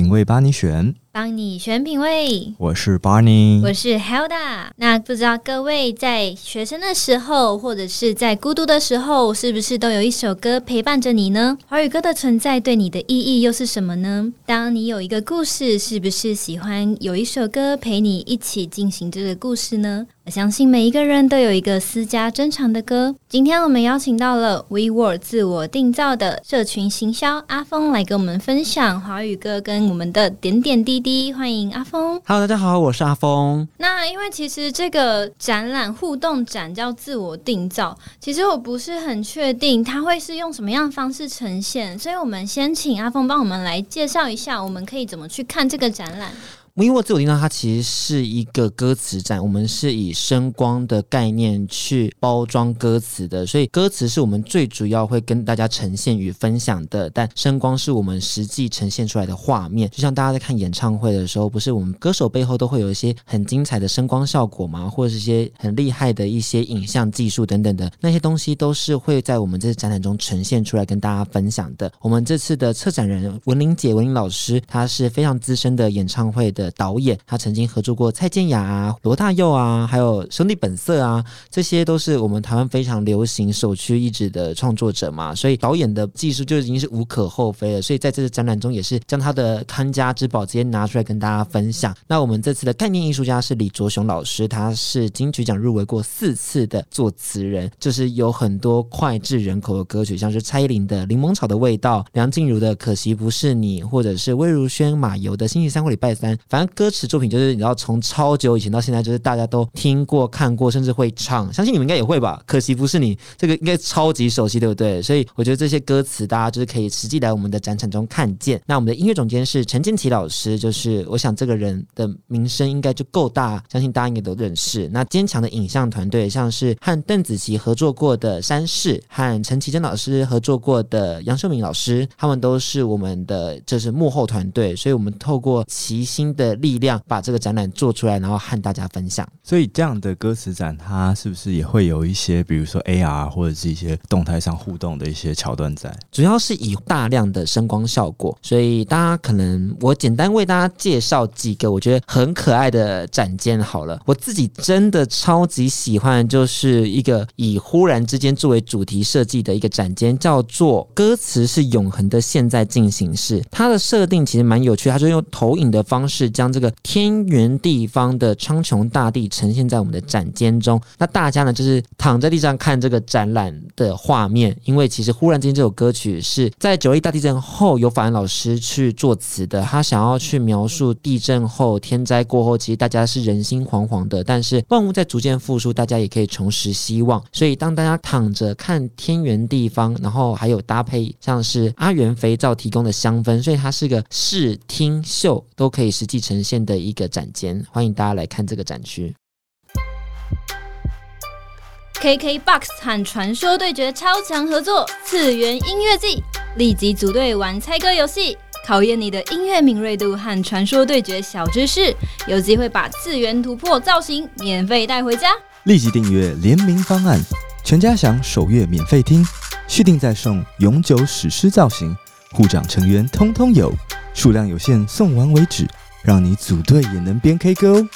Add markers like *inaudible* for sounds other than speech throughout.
品味帮你选，帮你选品味。我是 Barney，我是 Helda。那不知道各位在学生的时候，或者是在孤独的时候，是不是都有一首歌陪伴着你呢？华语歌的存在对你的意义又是什么呢？当你有一个故事，是不是喜欢有一首歌陪你一起进行这个故事呢？我相信每一个人都有一个私家珍藏的歌。今天我们邀请到了 WeWORD 自我定造的社群行销阿峰来跟我们分享华语歌跟我们的点点滴滴。欢迎阿峰。Hello，大家好，我是阿峰。那因为其实这个展览互动展叫自我定造，其实我不是很确定它会是用什么样的方式呈现，所以我们先请阿峰帮我们来介绍一下，我们可以怎么去看这个展览。因为自我订造，它其实是一个歌词展，我们是以声光的概念去包装歌词的，所以歌词是我们最主要会跟大家呈现与分享的，但声光是我们实际呈现出来的画面。就像大家在看演唱会的时候，不是我们歌手背后都会有一些很精彩的声光效果吗？或者是一些很厉害的一些影像技术等等的那些东西，都是会在我们这次展览中呈现出来跟大家分享的。我们这次的策展人文玲姐、文玲老师，她是非常资深的演唱会的。导演，他曾经合作过蔡健雅啊、罗大佑啊，还有兄弟本色啊，这些都是我们台湾非常流行、首屈一指的创作者嘛。所以导演的技术就已经是无可厚非了。所以在这次展览中，也是将他的看家之宝直接拿出来跟大家分享。那我们这次的概念艺术家是李卓雄老师，他是金曲奖入围过四次的作词人，就是有很多脍炙人口的歌曲，像是蔡依林的《柠檬草的味道》、梁静茹的《可惜不是你》，或者是魏如萱、马友的《星期三或礼拜三》，反正歌词作品就是你知道，从超久以前到现在，就是大家都听过、看过，甚至会唱。相信你们应该也会吧？可惜不是你，这个应该超级熟悉，对不对？所以我觉得这些歌词，大家就是可以实际来我们的展场中看见。那我们的音乐总监是陈建奇老师，就是我想这个人的名声应该就够大，相信大家应该都认识。那坚强的影像团队，像是和邓紫棋合作过的山势，和陈绮贞老师合作过的杨秀敏老师，他们都是我们的就是幕后团队。所以我们透过齐心的力量。把这个展览做出来，然后和大家分享。所以这样的歌词展，它是不是也会有一些，比如说 AR 或者是一些动态上互动的一些桥段在？主要是以大量的声光效果，所以大家可能我简单为大家介绍几个我觉得很可爱的展间好了。我自己真的超级喜欢，就是一个以忽然之间作为主题设计的一个展间，叫做“歌词是永恒的现在进行式”。它的设定其实蛮有趣，它就用投影的方式将这个。天圆地方的苍穹大地呈现在我们的展间中，那大家呢就是躺在地上看这个展览的画面，因为其实忽然间这首歌曲是在九一大地震后由法恩老师去作词的，他想要去描述地震后天灾过后，其实大家是人心惶惶的，但是万物在逐渐复苏，大家也可以重拾希望。所以当大家躺着看天圆地方，然后还有搭配像是阿元肥皂提供的香氛，所以它是个视听嗅都可以实际呈现的。一个展间，欢迎大家来看这个展区。KKBOX 和传说对决超强合作，次元音乐季，立即组队玩猜歌游戏，考验你的音乐敏锐度和传说对决小知识，有机会把次元突破造型免费带回家。立即订阅联名方案，全家享首月免费听，续订再送永久史诗造型，护长成员通通有，数量有限，送完为止。让你组队也能边 K 歌哦。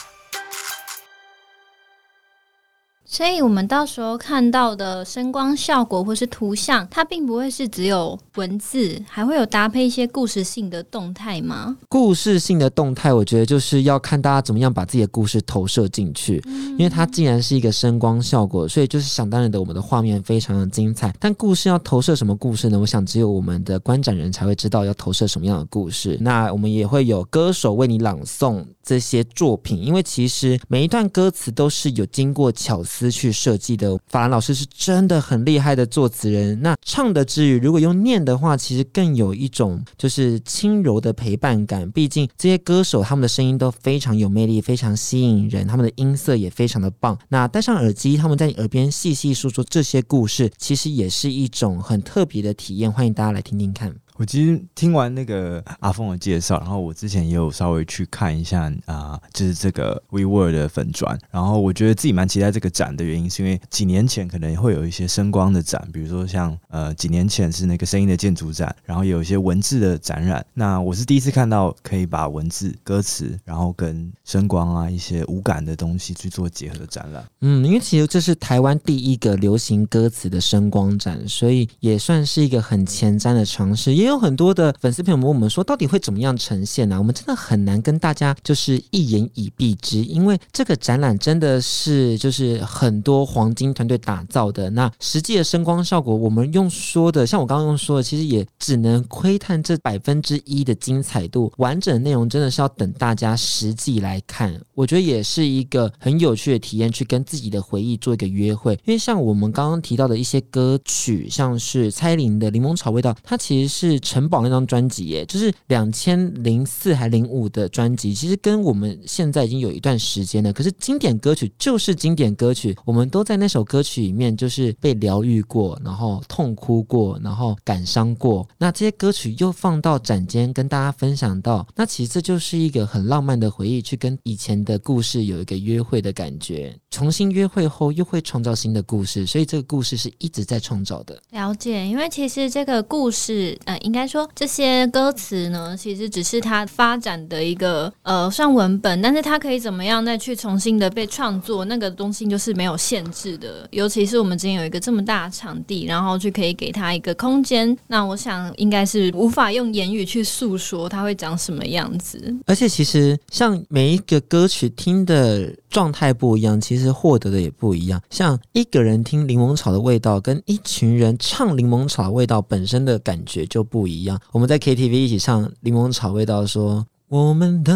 所以，我们到时候看到的声光效果或是图像，它并不会是只有文字，还会有搭配一些故事性的动态吗？故事性的动态，我觉得就是要看大家怎么样把自己的故事投射进去。因为它既然是一个声光效果，所以就是想当然的，我们的画面非常的精彩。但故事要投射什么故事呢？我想只有我们的观展人才会知道要投射什么样的故事。那我们也会有歌手为你朗诵这些作品，因为其实每一段歌词都是有经过巧思。去设计的法兰老师是真的很厉害的作词人。那唱的之余，如果用念的话，其实更有一种就是轻柔的陪伴感。毕竟这些歌手他们的声音都非常有魅力，非常吸引人，他们的音色也非常的棒。那戴上耳机，他们在你耳边细细诉说这些故事，其实也是一种很特别的体验。欢迎大家来听听看。我其实听完那个阿峰的介绍，然后我之前也有稍微去看一下啊、就是这个 WeWORD 的粉砖，然后我觉得自己蛮期待这个展的原因，是因为几年前可能会有一些声光的展，比如说像呃几年前是那个声音的建筑展，然后有一些文字的展览。那我是第一次看到可以把文字、歌词，然后跟声光啊一些无感的东西去做结合的展览。嗯，因为其实这是台湾第一个流行歌词的声光展，所以也算是一个很前瞻的尝试。也有很多的粉丝朋友们问我们说，到底会怎么样呈现呢、我们真的很难跟大家就是一言以蔽之，因为这个展览真的是就是很多黄金团队打造的。那实际的声光效果，我们用说的，像我刚刚用说的，其实也只能窥探这百分之一的精彩度。完整内容真的是要等大家实际来看。我觉得也是一个很有趣的体验，去跟自己的回忆做一个约会。因为像我们刚刚提到的一些歌曲，像是蔡依林的《柠檬草味道》，它其实是。城堡那张专辑，耶，就是两千零四还零五的专辑，其实跟我们现在已经有一段时间了。可是经典歌曲就是经典歌曲，我们都在那首歌曲里面就是被疗愈过，然后痛哭过，然后感伤过。那这些歌曲又放到展间跟大家分享到，那其实这就是一个很浪漫的回忆，去跟以前的故事有一个约会的感觉。重新约会后又会创造新的故事，所以这个故事是一直在创造的。了解，因为其实这个故事，呃。应该说，这些歌词呢，其实只是它发展的一个呃，算文本，但是它可以怎么样再去重新的被创作，那个东西就是没有限制的。尤其是我们今天有一个这么大的场地，然后去可以给他一个空间，那我想应该是无法用言语去诉说它会长什么样子。而且其实像每一个歌曲听的状态不一样，其实获得的也不一样。像一个人听柠檬草的味道，跟一群人唱柠檬草的味道本身的感觉就。不一样，我们在 KTV 一起唱《柠檬草味道》，说我们都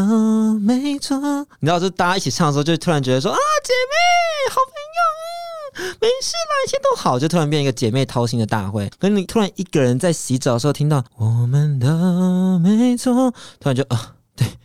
没错。你知道，就大家一起唱的时候，就突然觉得说啊，姐妹，好朋友啊，没事啦，一切都好，就突然变一个姐妹掏心的大会。可是你突然一个人在洗澡的时候听到我们都没错，突然就啊。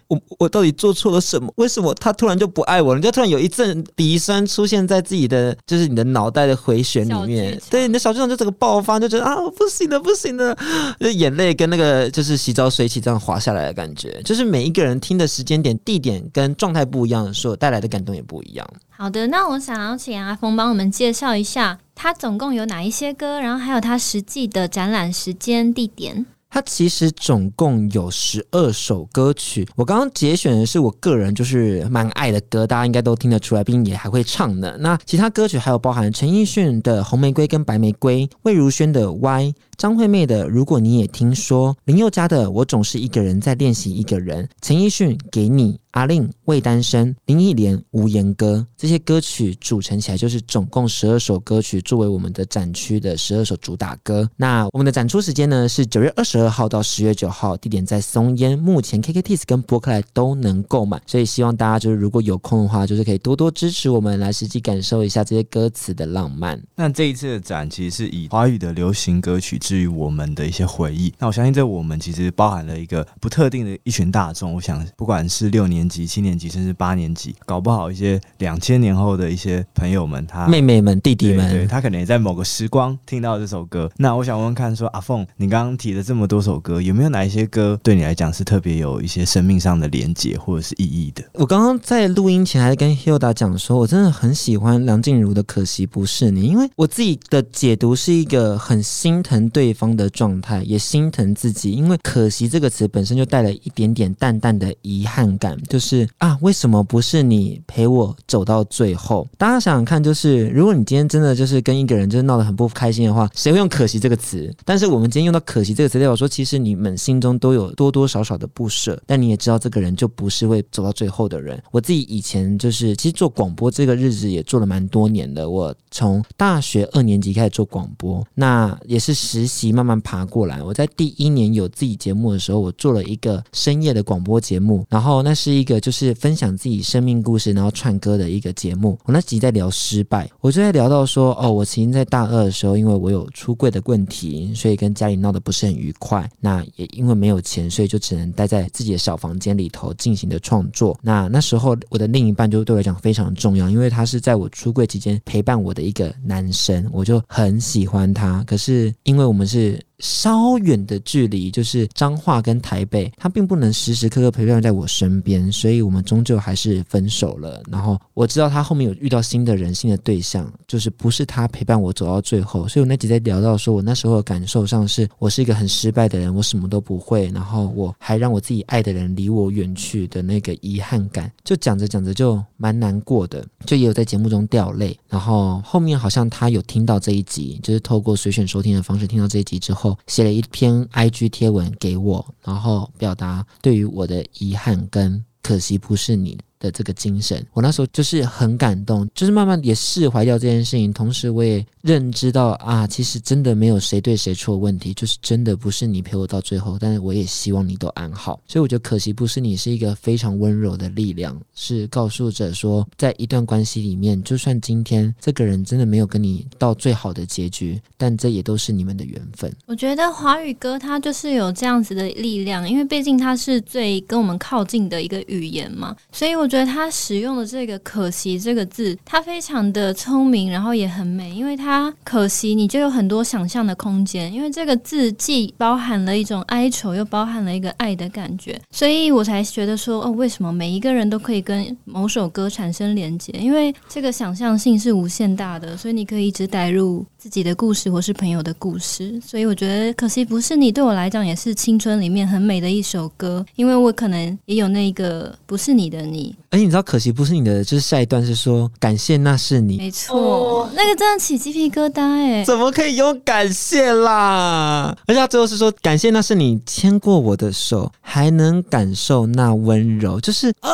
我我到底做错了什么？为什么他突然就不爱我了？你就突然有一阵鼻酸出现在自己的，就是你的脑袋的回旋里面。对，你的小剧场就整个爆发，就觉得啊，不行了，不行了，就眼泪跟那个就是洗澡水起这样滑下来的感觉。就是每一个人听的时间点、地点跟状态不一样所，带来的感动也不一样。好的，那我想要请阿峰帮我们介绍一下，他总共有哪一些歌，然后还有他实际的展览时间、地点。它其实总共有十二首歌曲，我刚刚节选的是我个人就是蛮爱的歌，大家应该都听得出来，并也还会唱的。那其他歌曲还有包含陈奕迅的《红玫瑰》跟《白玫瑰》，魏如萱的《Y》。张惠妹的《如果你也听说》，林宥嘉的《我总是一个人在练习一个人》，陈奕迅《给你》，阿令《未单身》，林忆莲《无言歌》，这些歌曲组成起来就是总共十二首歌曲，作为我们的展区的十二首主打歌。那我们的展出时间呢是九月二十二号到十月九号，地点在松烟，目前 KKTIX 跟博客来都能购买，所以希望大家就是如果有空的话，就是可以多多支持我们，来实际感受一下这些歌词的浪漫。那这一次的展其实是以华语的流行歌曲。至于我们的一些回忆，那我相信这我们其实包含了一个不特定的一群大众。我想，不管是六年级、七年级，甚至八年级，搞不好一些两千年后的一些朋友们，他妹妹们、弟弟们，他可能也在某个时光听到这首歌。那我想问问看说，说阿凤，你刚刚提了这么多首歌，有没有哪一些歌对你来讲是特别有一些生命上的连结或者是意义的？我刚刚在录音前还跟 Hilda 讲说，我真的很喜欢梁静茹的《可惜不是你》，因为我自己的解读是一个很心疼对方的状态，也心疼自己，因为“可惜”这个词本身就带了一点点淡淡的遗憾感，就是啊，为什么不是你陪我走到最后？大家想想看，就是如果你今天真的就是跟一个人就是闹得很不开心的话，谁会用“可惜”这个词？但是我们今天用到“可惜”这个词，代表说其实你们心中都有多多少少的不舍，但你也知道这个人就不是会走到最后的人。我自己以前就是其实做广播这个日子也做了蛮多年的，我从大学二年级开始做广播，那也是实习慢慢爬。过来，我在第一年有自己节目的时候，我做了一个深夜的广播节目，然后那是一一个就是分享自己生命故事，然后串歌的一个节目。我那集在聊失败，我就在聊到说，哦，我曾经在大二的时候，因为我有出柜的问题，所以跟家里闹得不是很愉快。那也因为没有钱，所以就只能待在自己的小房间里头进行的创作。那那时候我的另一半就对我来讲非常重要，因为他是在我出柜期间陪伴我的一个男生，我就很喜欢他。可是因为我们是稍远的距离，就是彰化跟台北，他并不能时时刻刻陪伴在我身边，所以我们终究还是分手了。然后我知道他后面有遇到新的人、新的对象，就是不是他陪伴我走到最后。所以我那集在聊到说，我那时候的感受上是我是一个很失败的人，我什么都不会，然后我还让我自己爱的人离我远去的那个遗憾感，就讲着讲着就蛮难过的，就也有在节目中掉泪。然后后面好像他有听到这一集，就是透过随选收听的方式听到这一集之后，写了一篇 IG 贴文给我，然后表达对于我的遗憾跟可惜不是你的这个精神，我那时候就是很感动，就是慢慢也释怀掉这件事情，同时我也认知到啊，其实真的没有谁对谁错问题，就是真的不是你陪我到最后，但是我也希望你都安好。所以我觉得可惜不是你是一个非常温柔的力量，是告诉着说，在一段关系里面，就算今天这个人真的没有跟你到最好的结局，但这也都是你们的缘分。我觉得华语歌它就是有这样子的力量，因为毕竟它是最跟我们靠近的一个语言嘛，所以我。觉得他使用的这个“可惜”这个字，他非常的聪明，然后也很美，因为他可惜，你就有很多想象的空间。因为这个字既包含了一种哀愁，又包含了一个爱的感觉，所以我才觉得说，哦，为什么每一个人都可以跟某首歌产生连接？因为这个想象性是无限大的，所以你可以一直带入自己的故事或是朋友的故事。所以我觉得，可惜不是你，对我来讲也是青春里面很美的一首歌，因为我可能也有那个不是你的你。而且你知道，可惜不是你的，就是下一段是说感谢那是你，没错，哦、那个真的起鸡皮疙瘩哎，怎么可以用感谢啦？而且他最后是说感谢那是你牵过我的手，还能感受那温柔，就是啊。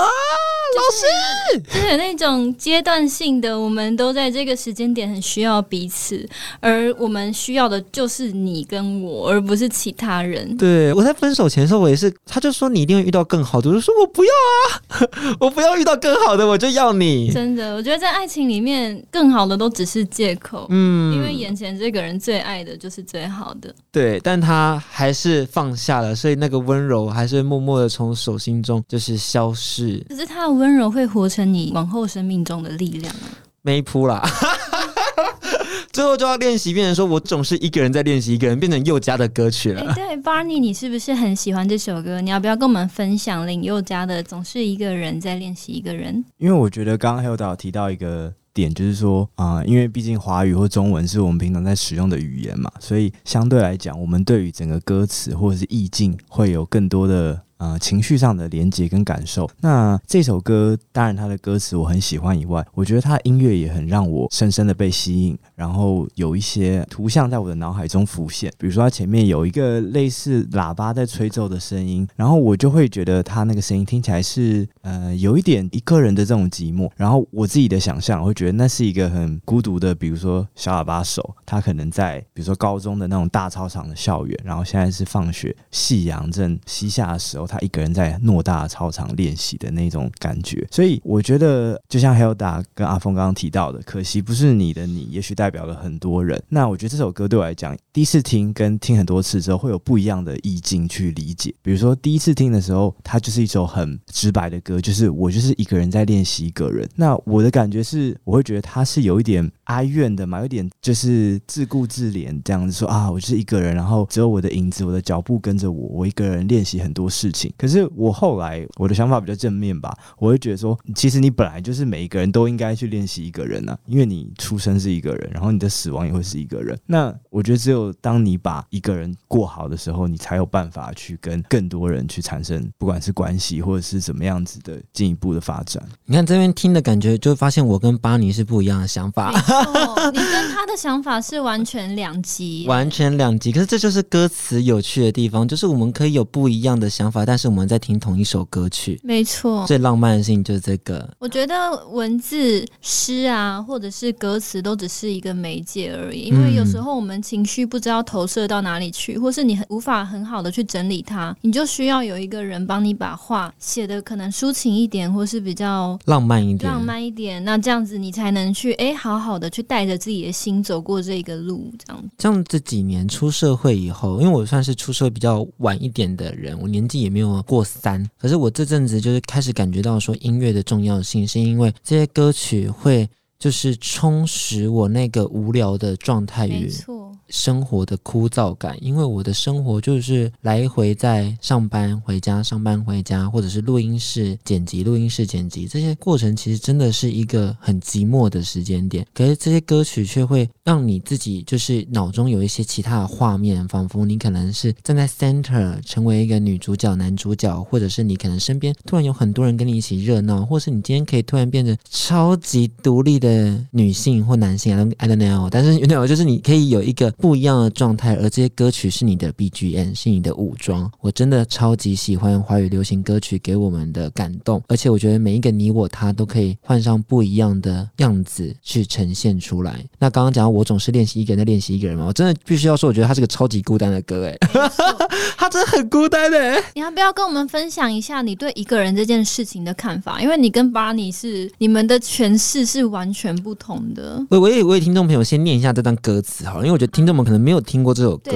老师，就是那种阶段性的，我们都在这个时间点很需要彼此，而我们需要的就是你跟我，而不是其他人。对，我在分手前的时候，我也是，他就说你一定会遇到更好的，我就说我不要啊，*laughs* 我不要遇到更好的，我就要你。真的，我觉得在爱情里面，更好的都只是借口。嗯，因为眼前这个人最爱的就是最好的。对，但他还是放下了，所以那个温柔还是默默的从手心中就是消失。可是他的温。温柔会活成你往后生命中的力量啊！没谱啦，*laughs* 最后就要练习，变成说我总是一个人在练习，一个人变成佑嘉的歌曲了。欸、对，Barney，你是不是很喜欢这首歌？你要不要跟我们分享林宥嘉的《总是一个人在练习一个人》？因为我觉得刚刚 Hilda 提到一个点，就是说啊、呃，因为毕竟华语或中文是我们平常在使用的语言嘛，所以相对来讲，我们对于整个歌词或者是意境会有更多的。呃，情绪上的连接跟感受。那这首歌，当然它的歌词我很喜欢以外，我觉得它音乐也很让我深深的被吸引。然后有一些图像在我的脑海中浮现，比如说它前面有一个类似喇叭在吹奏的声音，然后我就会觉得它那个声音听起来是呃有一点一个人的这种寂寞。然后我自己的想象，我会觉得那是一个很孤独的，比如说小喇叭手，他可能在比如说高中的那种大操场的校园，然后现在是放学，夕阳正西下的时候。他一个人在偌大操场练习的那种感觉，所以我觉得就像 Hilda 跟阿峰刚刚提到的，可惜不是你的你，也许代表了很多人。那我觉得这首歌对我来讲，第一次听跟听很多次之后，会有不一样的意境去理解。比如说第一次听的时候，它就是一首很直白的歌，就是我就是一个人在练习一个人。那我的感觉是，我会觉得他是有一点哀怨的嘛，有点就是自顾自怜这样子说啊，我就是一个人，然后只有我的影子，我的脚步跟着我，我一个人练习很多事情。可是我后来我的想法比较正面吧，我会觉得说，其实你本来就是每一个人都应该去练习一个人啊，因为你出生是一个人，然后你的死亡也会是一个人。那我觉得只有当你把一个人过好的时候，你才有办法去跟更多人去产生，不管是关系或者是怎么样子的进一步的发展。你看这边听的感觉，就发现我跟巴尼是不一样的想法。你跟他的想法是完全两极，完全两极。可是这就是歌词有趣的地方，就是我们可以有不一样的想法。但是我们在听同一首歌曲，没错，最浪漫的事情就是这个。我觉得文字、诗啊，或者是歌词，都只是一个媒介而已。因为有时候我们情绪不知道投射到哪里去，或是你很无法很好的去整理它，你就需要有一个人帮你把话写的可能抒情一点，或是比较浪漫一点，浪漫一点。那这样子你才能去哎，好好的去带着自己的心走过这个路，这样。像这几年出社会以后，因为我算是出社会比较晚一点的人，我年纪也没有。没有过三，可是我这阵子就是开始感觉到说音乐的重要性，是因为这些歌曲会就是充实我那个无聊的状态与生活的枯燥感，因为我的生活就是来回在上班回家、上班回家，或者是录音室剪辑、录音室剪辑这些过程，其实真的是一个很寂寞的时间点。可是这些歌曲却会让你自己就是脑中有一些其他的画面，仿佛你可能是站在 center，成为一个女主角、男主角，或者是你可能身边突然有很多人跟你一起热闹，或是你今天可以突然变成超级独立的女性或男性，I don't, I don't know，但是 you know，就是你可以有一个不一样的状态，而这些歌曲是你的 BGM，是你的武装。我真的超级喜欢华语流行歌曲给我们的感动，而且我觉得每一个你我他都可以换上不一样的样子去呈现出来。那刚刚讲到我总是练习一个人在练习一个人嘛，我真的必须要说，我觉得他是个超级孤单的歌，哎，*laughs* 他真的很孤单诶。你要不要跟我们分享一下你对一个人这件事情的看法？因为你跟巴尼是你们的诠释是完全不同的。我我也我也听众朋友先念一下这段歌词好了，因为我觉得听我们可能没有听过这首歌。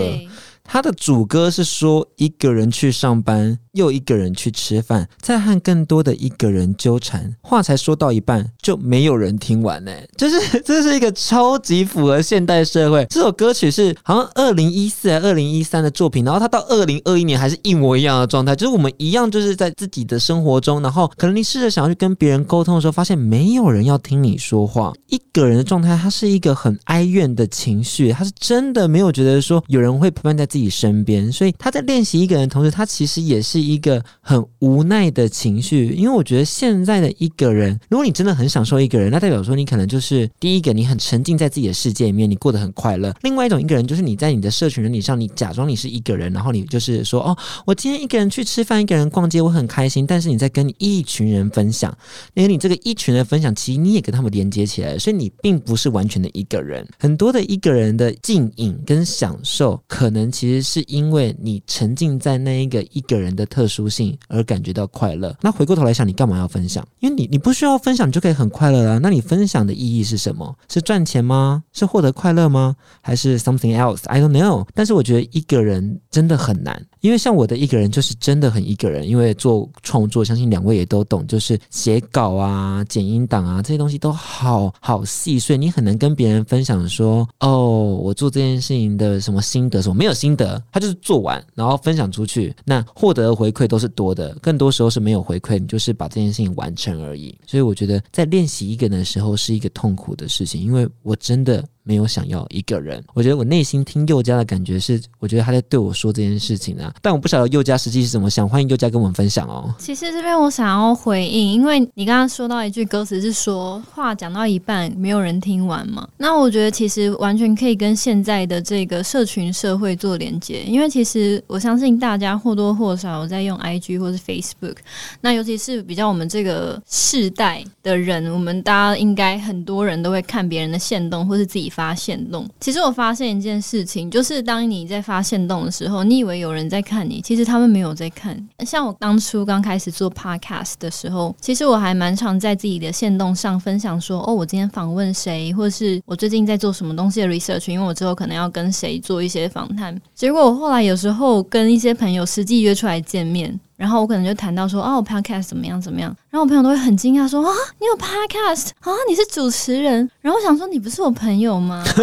他的主歌是说一个人去上班，又一个人去吃饭，再和更多的一个人纠缠，话才说到一半就没有人听完呢。就是 *laughs* 这是一个超级符合现代社会。这首歌曲是好像二零一四还二零一三的作品，然后他到二零二一年还是一模一样的状态，就是我们一样就是在自己的生活中，然后可能你试着想要去跟别人沟通的时候，发现没有人要听你说话。一个人的状态，他是一个很哀怨的情绪，他是真的没有觉得说有人会陪伴在自己身边，所以他在练习一个人的同时，他其实也是一个很无奈的情绪。因为我觉得现在的一个人，如果你真的很享受一个人，那代表说你可能就是第一个，你很沉浸在自己的世界里面，你过得很快乐；另外一种一个人，就是你在你的社群人里上，你假装你是一个人，然后你就是说，哦，我今天一个人去吃饭，一个人逛街，我很开心。但是你在跟一群人分享，因为你这个一群人分享，其实你也跟他们连接起来，所以你并不是完全的一个人。很多的一个人的静影跟享受，可能其实是。因为你沉浸在那一个一个人的特殊性而感觉到快乐，那回过头来想，你干嘛要分享？因为你你不需要分享，你就可以很快乐了。那你分享的意义是什么？是赚钱吗？是获得快乐吗？还是 something else？I don't know。但是我觉得一个人真的很难。因为像我的一个人就是真的很一个人，因为做创作，相信两位也都懂，就是写稿啊、剪音档啊这些东西都好好细碎，你很难跟别人分享说，哦，我做这件事情的什么心得什么，没有心得，他就是做完然后分享出去，那获得的回馈都是多的，更多时候是没有回馈，你就是把这件事情完成而已。所以我觉得在练习一个人的时候是一个痛苦的事情，因为我真的。没有想要一个人，我觉得我内心听宥嘉的感觉是，我觉得他在对我说这件事情啊，但我不晓得宥嘉实际是怎么想，欢迎宥嘉跟我们分享哦。其实这边我想要回应，因为你刚刚说到一句歌词是说话讲到一半没有人听完嘛，那我觉得其实完全可以跟现在的这个社群社会做连接，因为其实我相信大家或多或少有在用 IG 或是 Facebook，那尤其是比较我们这个世代的人，我们大家应该很多人都会看别人的限动或是自己。发现动，其实我发现一件事情，就是当你在发现动的时候，你以为有人在看你，其实他们没有在看。像我当初刚开始做 podcast 的时候，其实我还蛮常在自己的线动上分享说，哦，我今天访问谁，或是我最近在做什么东西的 research，因为我之后可能要跟谁做一些访谈。结果我后来有时候跟一些朋友实际约出来见面。然后我可能就谈到说，哦，podcast 怎么样怎么样？然后我朋友都会很惊讶说，啊，你有 podcast 啊？你是主持人？然后我想说，你不是我朋友吗？*laughs*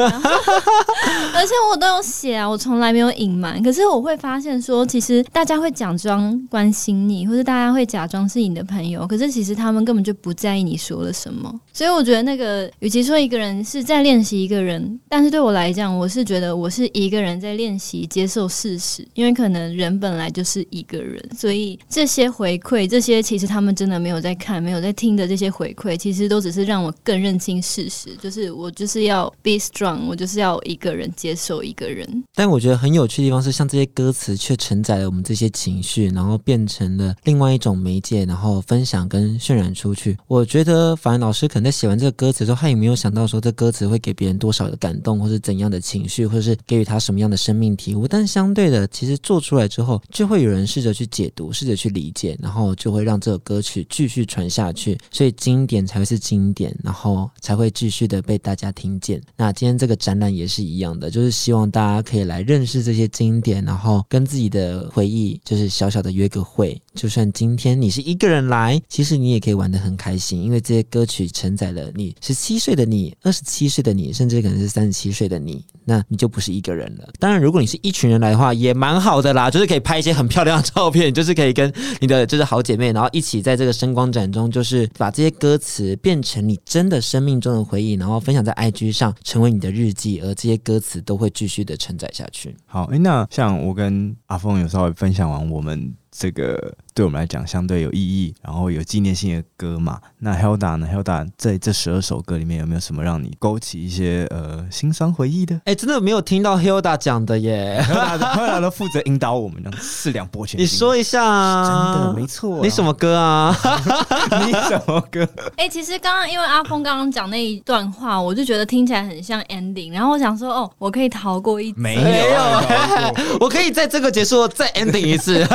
而且我都有写啊，我从来没有隐瞒。可是我会发现说，其实大家会假装关心你，或者大家会假装是你的朋友，可是其实他们根本就不在意你说了什么。所以我觉得那个，与其说一个人是在练习一个人，但是对我来讲，我是觉得我是一个人在练习接受事实，因为可能人本来就是一个人，所以。这些回馈，这些其实他们真的没有在看、没有在听的这些回馈，其实都只是让我更认清事实，就是我就是要 be strong，我就是要一个人接受一个人。但我觉得很有趣的地方是，像这些歌词却承载了我们这些情绪，然后变成了另外一种媒介，然后分享跟渲染出去。我觉得法兰老师可能在写完这个歌词之后，他也没有想到说这歌词会给别人多少的感动，或是怎样的情绪，或者是给予他什么样的生命体悟。但相对的，其实做出来之后，就会有人试着去解读。试着去理解，然后就会让这首歌曲继续传下去，所以经典才会是经典，然后才会继续的被大家听见。那今天这个展览也是一样的，就是希望大家可以来认识这些经典，然后跟自己的回忆就是小小的约个会，就算今天你是一个人来，其实你也可以玩得很开心，因为这些歌曲承载了你十七岁的你、二十七岁的你，甚至可能是三十七岁的你，那你就不是一个人了。当然，如果你是一群人来的话，也蛮好的啦，就是可以拍一些很漂亮的照片，*laughs* 就是可以跟你的就是好姐妹，然后一起在这个声光展中，就是把这些歌词变成你真的生命中的回忆，然后分享在 IG 上，成为你的日记，而这些歌词都会继续的承载下去。好，诶，那像我跟阿峰有稍微分享完我们。这个对我们来讲相对有意义，然后有纪念性的歌嘛。那 Hilda 呢？Hilda 在这十二首歌里面有没有什么让你勾起一些呃心酸回忆的？哎，真的没有听到 Hilda 讲的耶。Hilda *laughs* 都负责引导我们，这样四两拨千斤。你说一下啊，真的没错啊。你什么歌啊？*laughs* 你什么歌？哎，其实刚刚因为阿峰刚刚讲那一段话，我就觉得听起来很像 ending。然后我想说，哦，我可以逃过一没有，没有 *laughs* 我可以在这个结束再 ending 一次。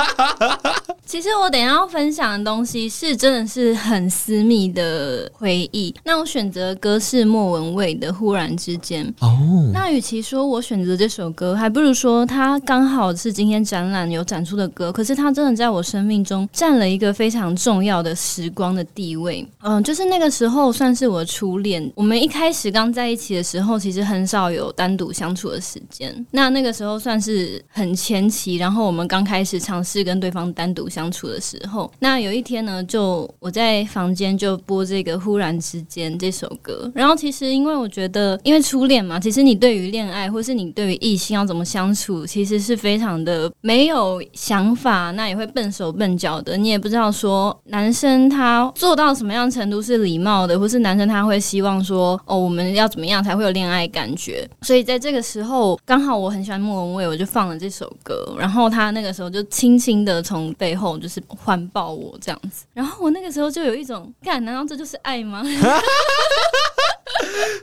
*laughs* 其实我等一下要分享的东西是真的是很私密的回忆。那我选择的歌是莫文蔚的《忽然之间》哦。Oh. 那与其说我选择这首歌，还不如说它刚好是今天展览有展出的歌。可是它真的在我生命中占了一个非常重要的时光的地位。嗯，就是那个时候算是我初恋。我们一开始刚在一起的时候，其实很少有单独相处的时间。那那个时候算是很前期，然后我们刚开始尝试。是跟对方单独相处的时候，那有一天呢，就我在房间就播这个《忽然之间》这首歌。然后其实因为我觉得，因为初恋嘛，其实你对于恋爱或是你对于异性要怎么相处，其实是非常的没有想法，那也会笨手笨脚的。你也不知道说男生他做到什么样程度是礼貌的，或是男生他会希望说哦，我们要怎么样才会有恋爱感觉。所以在这个时候，刚好我很喜欢莫文蔚，我就放了这首歌。然后他那个时候就轻轻。的从背后就是环抱我这样子，然后我那个时候就有一种，干，难道这就是爱吗？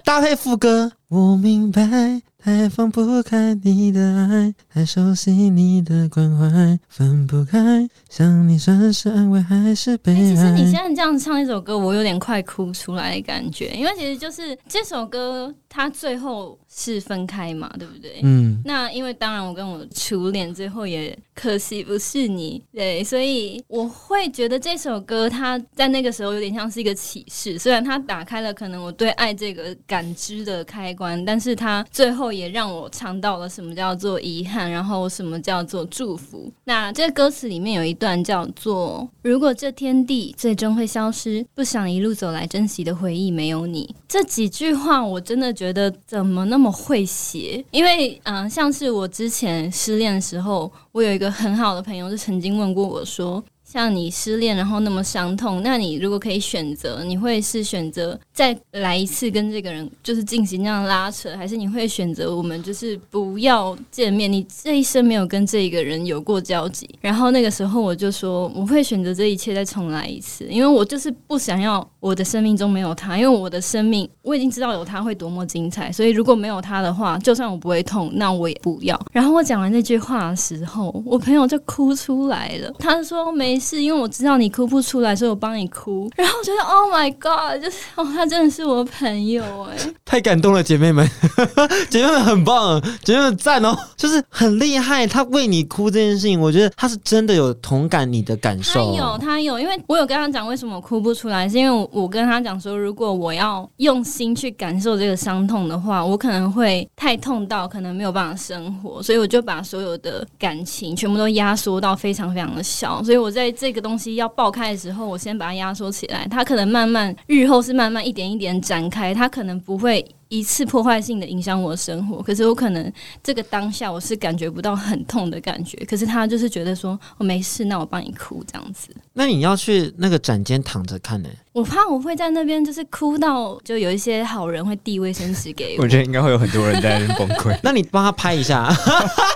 搭配副歌，我明白。太放不开你的爱，太熟悉你的关怀，分不开。想你算是安慰还是悲哀？欸，其实你现在这样唱一首歌，我有点快哭出来的感觉，因为其实就是这首歌，它最后是分开嘛，对不对？嗯。那因为当然，我跟我初恋最后也可惜不是你，对，所以我会觉得这首歌它在那个时候有点像是一个启示，虽然它打开了可能我对爱这个感知的开关，但是它最后。也让我尝到了什么叫做遗憾，然后什么叫做祝福。那这个歌词里面有一段叫做：“如果这天地最终会消失，不想一路走来珍惜的回忆没有你。”这几句话我真的觉得怎么那么会写？因为嗯、像是我之前失恋的时候，我有一个很好的朋友，就曾经问过我说。像你失恋，然后那么伤痛，那你如果可以选择，你会是选择再来一次跟这个人就是进行这样拉扯，还是你会选择我们就是不要见面？你这一生没有跟这一个人有过交集。然后那个时候我就说，我会选择这一切再重来一次，因为我就是不想要我的生命中没有他，因为我的生命我已经知道有他会多么精彩，所以如果没有他的话，就算我不会痛，那我也不要。然后我讲完那句话的时候，我朋友就哭出来了，他说没。是因为我知道你哭不出来，所以我帮你哭。然后我觉得，Oh my God，就是哦，他真的是我朋友哎，*laughs* 太感动了，姐妹们，*laughs* 姐妹们很棒，姐妹们赞哦，就是很厉害。他为你哭这件事情，我觉得他是真的有同感你的感受。他有，他有，因为我有跟他讲为什么我哭不出来，是因为我我跟他讲说，如果我要用心去感受这个伤痛的话，我可能会太痛到可能没有办法生活，所以我就把所有的感情全部都压缩到非常非常的小，所以我在。这个东西要爆开的时候，我先把它压缩起来，它可能慢慢日后是慢慢一点一点展开，它可能不会。一次破坏性的影响我的生活，可是我可能这个当下我是感觉不到很痛的感觉，可是他就是觉得说我没事，那我帮你哭这样子。那你要去那个展间躺着看呢？我怕我会在那边就是哭到，就有一些好人会递卫生纸给我。我觉得应该会有很多人在那边崩溃。*laughs* 那你帮他拍一下，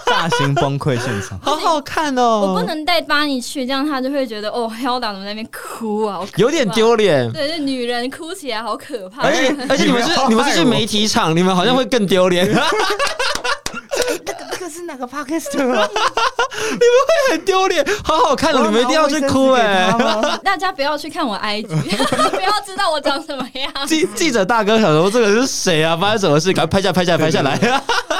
大型崩溃现场，*laughs* 好好看哦。我不能带巴尼去，这样他就会觉得哦，Hilda 怎么在那边哭啊？有点丢脸。对，就女人哭起来好可怕。而且而且 *laughs* 你们是你们是去媒体场，你们好像会更丢脸。是哪个 podcast *laughs* 你们会很丢脸，好好看的，你们一定要去哭哎！*laughs* 大家不要去看我 IG，*laughs* 不要知道我长什么样。记记者大哥想说这个是谁啊？发生什么事？赶快拍下拍下拍下来。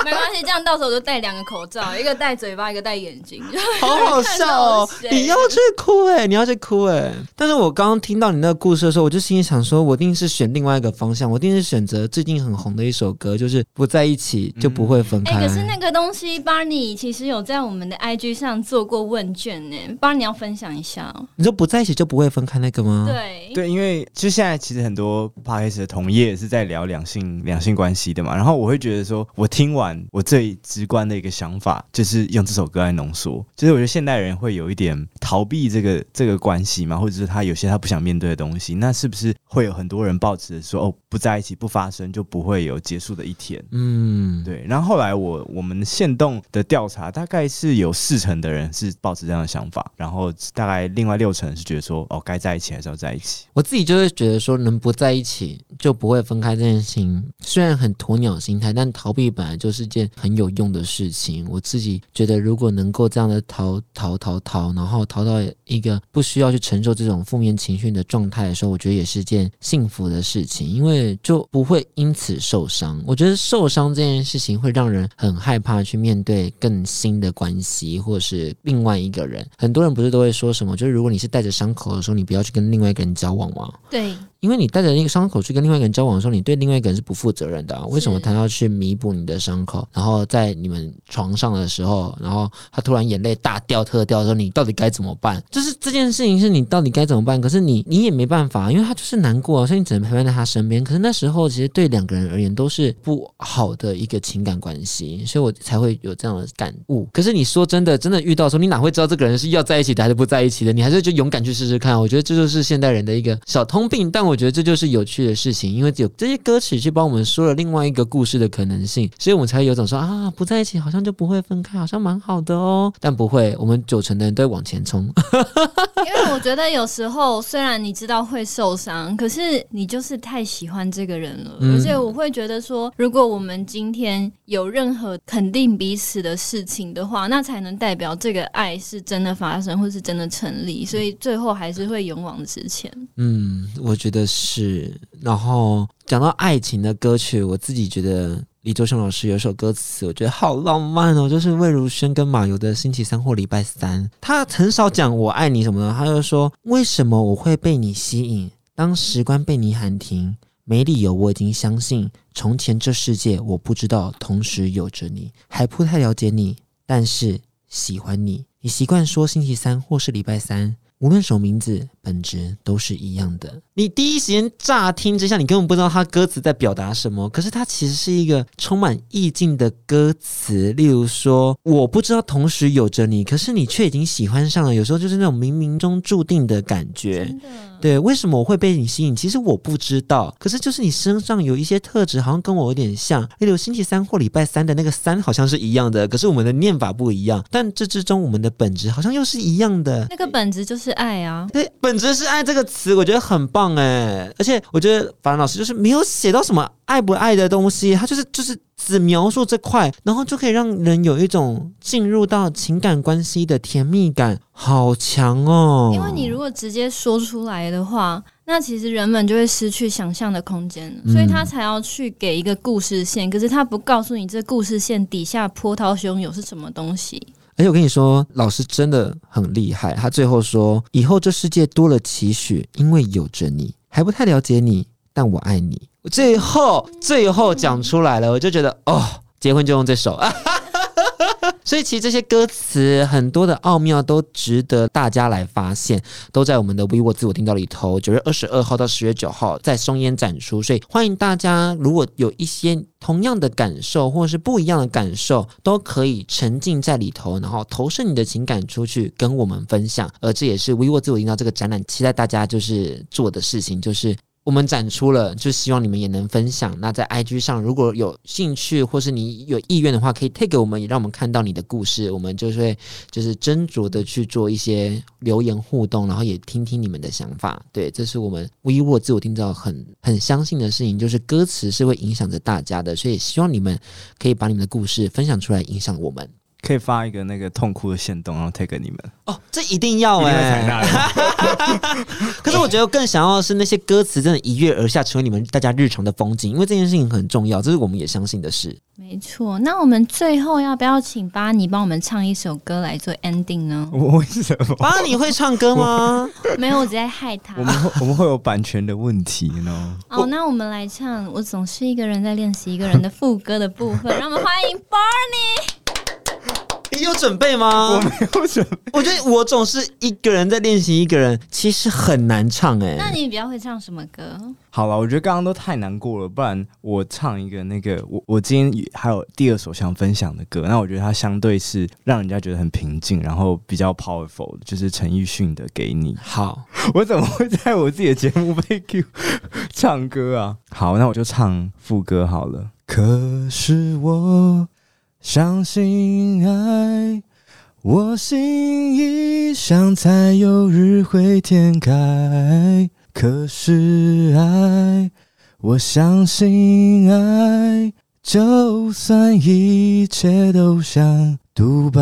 没关系，这样到时候我就戴两个口罩，一个戴嘴巴，一个戴眼睛，好好笑哦！你要去哭哎，你要去哭哎！但是我刚刚听到你那个故事的时候，我就心里想说，我一定是选另外一个方向，我一定是选择最近很红的一首歌，就是不在一起就不会分开。哎，可是那个东西，Barney 其实有在我们的 IG 上做过问卷呢，Barney 要分享一下。哦。你说不在一起就不会分开那个吗？对。对，因为就现在其实很多 Podcast 的同业是在聊两性两性关系的嘛，然后我会觉得说，我听完我最直观的一个想法就是用这首歌来浓缩，就是我觉得现代人会有一点逃避这个这个关系嘛，或者是他有些他不想面对的东西，那是不是会有很多人抱持说哦，不在一起不发生就不会有结束的一天？嗯，对。然后后来我我们限动的调查大概是有四成的人是抱持这样的想法，然后大概另外六成是觉得说哦，该在一起还是要在一起。我自己就会觉得说，能不在一起就不会分开这件事情，虽然很鸵鸟心态，但逃避本来就是件很有用的事情。我自己觉得，如果能够这样的逃逃逃逃，然后逃到一个不需要去承受这种负面情绪的状态的时候，我觉得也是件幸福的事情，因为对就不会因此受伤。我觉得受伤这件事情会让人很害怕去面对更新的关系，或者是另外一个人。很多人不是都会说什么？就是如果你是带着伤口的时候，你不要去跟另外一个人交往吗？对。因为你带着那个伤口去跟另外一个人交往的时候，你对另外一个人是不负责任的啊。为什么他要去弥补你的伤口？然后在你们床上的时候，然后他突然眼泪大掉特掉的时候，你到底该怎么办？就是这件事情是你到底该怎么办？可是你你也没办法，因为他就是难过，所以你只能陪伴在他身边。可是那时候其实对两个人而言都是不好的一个情感关系，所以我才会有这样的感悟。可是你说真的，真的遇到的时候，你哪会知道这个人是要在一起的还是不在一起的？你还是就勇敢去试试看。我觉得这就是现代人的一个小通病，但我觉得这就是有趣的事情，因为有这些歌曲去帮我们说了另外一个故事的可能性，所以我们才有种说啊，不在一起好像就不会分开，好像蛮好的哦。但不会，我们九成的人都会往前冲。*laughs* 因为我觉得有时候虽然你知道会受伤，可是你就是太喜欢这个人了。嗯、而且我会觉得说，如果我们今天有任何肯定彼此的事情的话，那才能代表这个爱是真的发生，或是真的成立。所以最后还是会勇往直前。嗯，我觉得是。然后讲到爱情的歌曲，我自己觉得李卓雄老师有一首歌词，我觉得好浪漫哦，就是魏如萱跟马友的星期三或礼拜三。他很少讲我爱你什么的，他就说，为什么我会被你吸引？当时光被你喊停，没理由，我已经相信从前这世界我不知道同时有着你，还不太了解你，但是喜欢你。你习惯说星期三或是礼拜三。无论什么名字，本质都是一样的。你第一时间乍听之下，你根本不知道它歌词在表达什么。可是它其实是一个充满意境的歌词。例如说，我不知道同时有着你，可是你却已经喜欢上了。有时候就是那种冥冥中注定的感觉。对，为什么我会被你吸引？其实我不知道。可是就是你身上有一些特质，好像跟我有点像。例如星期三或礼拜三的那个三，好像是一样的。可是我们的念法不一样。但这之中，我们的本质好像又是一样的。那个本质就是。爱啊，对，本质是爱这个词，我觉得很棒哎，而且我觉得法兰老师就是没有写到什么爱不爱的东西，他就是就是只描述这块，然后就可以让人有一种进入到情感关系的甜蜜感，好强哦！因为你如果直接说出来的话，那其实人们就会失去想象的空间，所以他才要去给一个故事线，可是他不告诉你这故事线底下波涛汹涌是什么东西。而且我跟你说，老师真的很厉害。他最后说：“以后这世界多了期许，因为有着你，还不太了解你，但我爱你。”最后，最后讲出来了，我就觉得哦，结婚就用这首啊。*laughs* 所以其实这些歌词很多的奥妙都值得大家来发现，都在我们的 vivo 自我听到里头。九月二十二号到十月九号在松烟展出，所以欢迎大家，如果有一些同样的感受或者是不一样的感受，都可以沉浸在里头，然后投射你的情感出去跟我们分享。而这也是 vivo 自我听到这个展览期待大家就是做的事情，就是。我们展出了，就希望你们也能分享。那在 IG 上，如果有兴趣或是你有意愿的话，可以 tag 给我们，也让我们看到你的故事。我们就是会就是斟酌的去做一些留言互动，然后也听听你们的想法。对，这是我们 WeWork 自我听造很很相信的事情，就是歌词是会影响着大家的，所以希望你们可以把你们的故事分享出来，影响我们。可以发一个那个痛哭的线动，然后 take 你们哦，这一定要哎、欸！*laughs* 可是我觉得更想要的是那些歌词真的一跃而下，成为你们大家日常的风景，因为这件事情很重要，这是我们也相信的事。没错，那我们最后要不要请巴尼帮我们唱一首歌来做 ending 呢？我为什么？巴尼会唱歌吗？*laughs* 没有，我只在害他。我们会我们会有版权的问题呢。哦，那我们来唱。我总是一个人在练习一个人的副歌的部分，让我们欢迎巴尼。你有准备吗？我没有准备。我觉得我总是一个人在练习一个人，其实很难唱哎、欸。那你比较会唱什么歌？好了，我觉得刚刚都太难过了，不然我唱一个那个我我今天还有第二首想分享的歌。那我觉得它相对是让人家觉得很平静，然后比较 powerful 的，就是陈奕迅的《给你》。好，*laughs* 我怎么会在我自己的节目被 Q *laughs* 唱歌啊？好，那我就唱副歌好了。可是我。相信爱，我心一想，才有日会天开。可是爱，我相信爱，就算一切都像独白。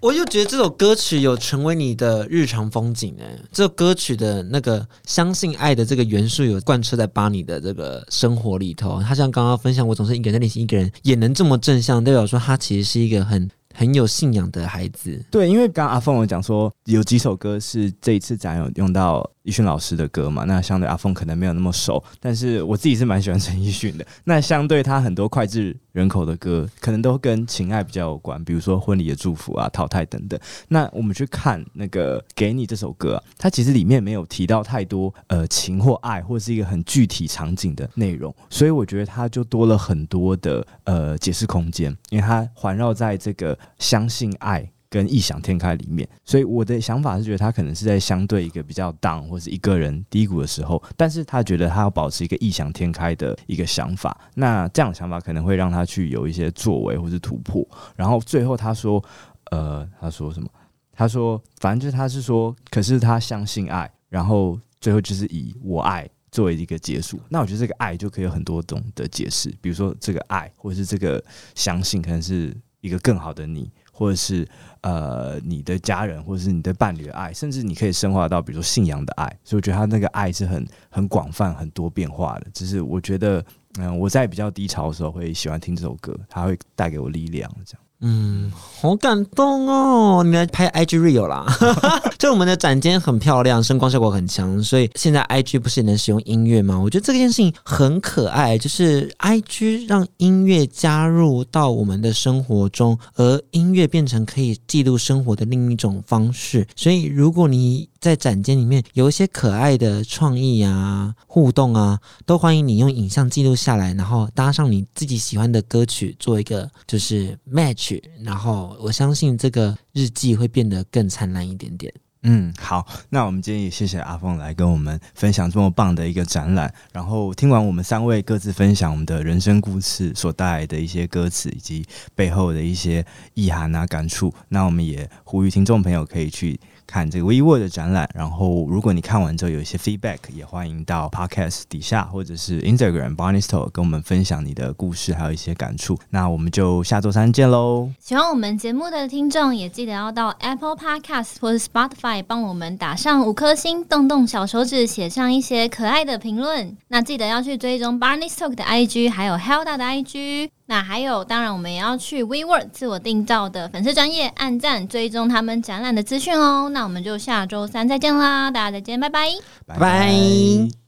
我又觉得这首歌曲有成为你的日常风景哎，这首歌曲的那个相信爱的这个元素有贯彻在巴尼的这个生活里头。他像刚刚分享，我总是一个人在练习，一个人也能这么正向，代表说他其实是一个很。很有信仰的孩子，对，因为刚阿凤有讲说有几首歌是这一次展有用到奕迅老师的歌嘛，那相对阿凤可能没有那么熟，但是我自己是蛮喜欢陈奕迅的。那相对他很多脍炙人口的歌，可能都跟情爱比较有关，比如说《婚礼的祝福》啊、《淘汰》等等。那我们去看那个《给你》这首歌，它其实里面没有提到太多呃情或爱，或是一个很具体场景的内容，所以我觉得它就多了很多的呃解释空间，因为它环绕在这个。相信爱跟异想天开里面，所以我的想法是觉得他可能是在相对一个比较 down 或是一个人低谷的时候，但是他觉得他要保持一个异想天开的一个想法，那这样的想法可能会让他去有一些作为或是突破。然后最后他说，呃，他说什么？他说，反正就是他是说，可是他相信爱，然后最后就是以我爱作为一个结束。那我觉得这个爱就可以有很多种的解释，比如说这个爱或者是这个相信，可能是。一个更好的你，或者是呃你的家人，或者是你的伴侣的爱，甚至你可以升华到比如说信仰的爱。所以我觉得他那个爱是很很广泛、很多变化的。只是我觉得，嗯、我在比较低潮的时候会喜欢听这首歌，它会带给我力量，这样。嗯，好感动哦！你来拍 IG Reel 啦，就 *laughs* 我们的展间很漂亮，声光效果很强，所以现在 IG 不是也能使用音乐吗？我觉得这件事情很可爱，就是 IG 让音乐加入到我们的生活中，而音乐变成可以记录生活的另一种方式。所以如果你在展间里面有一些可爱的创意啊、互动啊，都欢迎你用影像记录下来，然后搭上你自己喜欢的歌曲，做一个就是 match，然后我相信这个日记会变得更灿烂一点点。嗯，好，那我们今天也谢谢阿峰来跟我们分享这么棒的一个展览。然后听完我们三位各自分享我们的人生故事所带来的一些歌词以及背后的一些意涵啊感触，那我们也呼吁听众朋友可以去。看这个 WeWORD 的展览，然后如果你看完之后有一些 feedback，也欢迎到 Podcast 底下或者是 Instagram barnestore 跟我们分享你的故事，还有一些感触。那我们就下周三见喽！喜欢我们节目的听众也记得要到 Apple Podcast 或者 Spotify 帮我们打上五颗星，动动小手指写上一些可爱的评论。那记得要去追踪 Barney Talk 的 IG，还有 Helda 的 IG。那还有，当然我们也要去 WeWork 自我订造的粉丝专业按赞追踪他们展览的资讯哦。那我们就下周三再见啦，大家再见，拜拜，拜拜。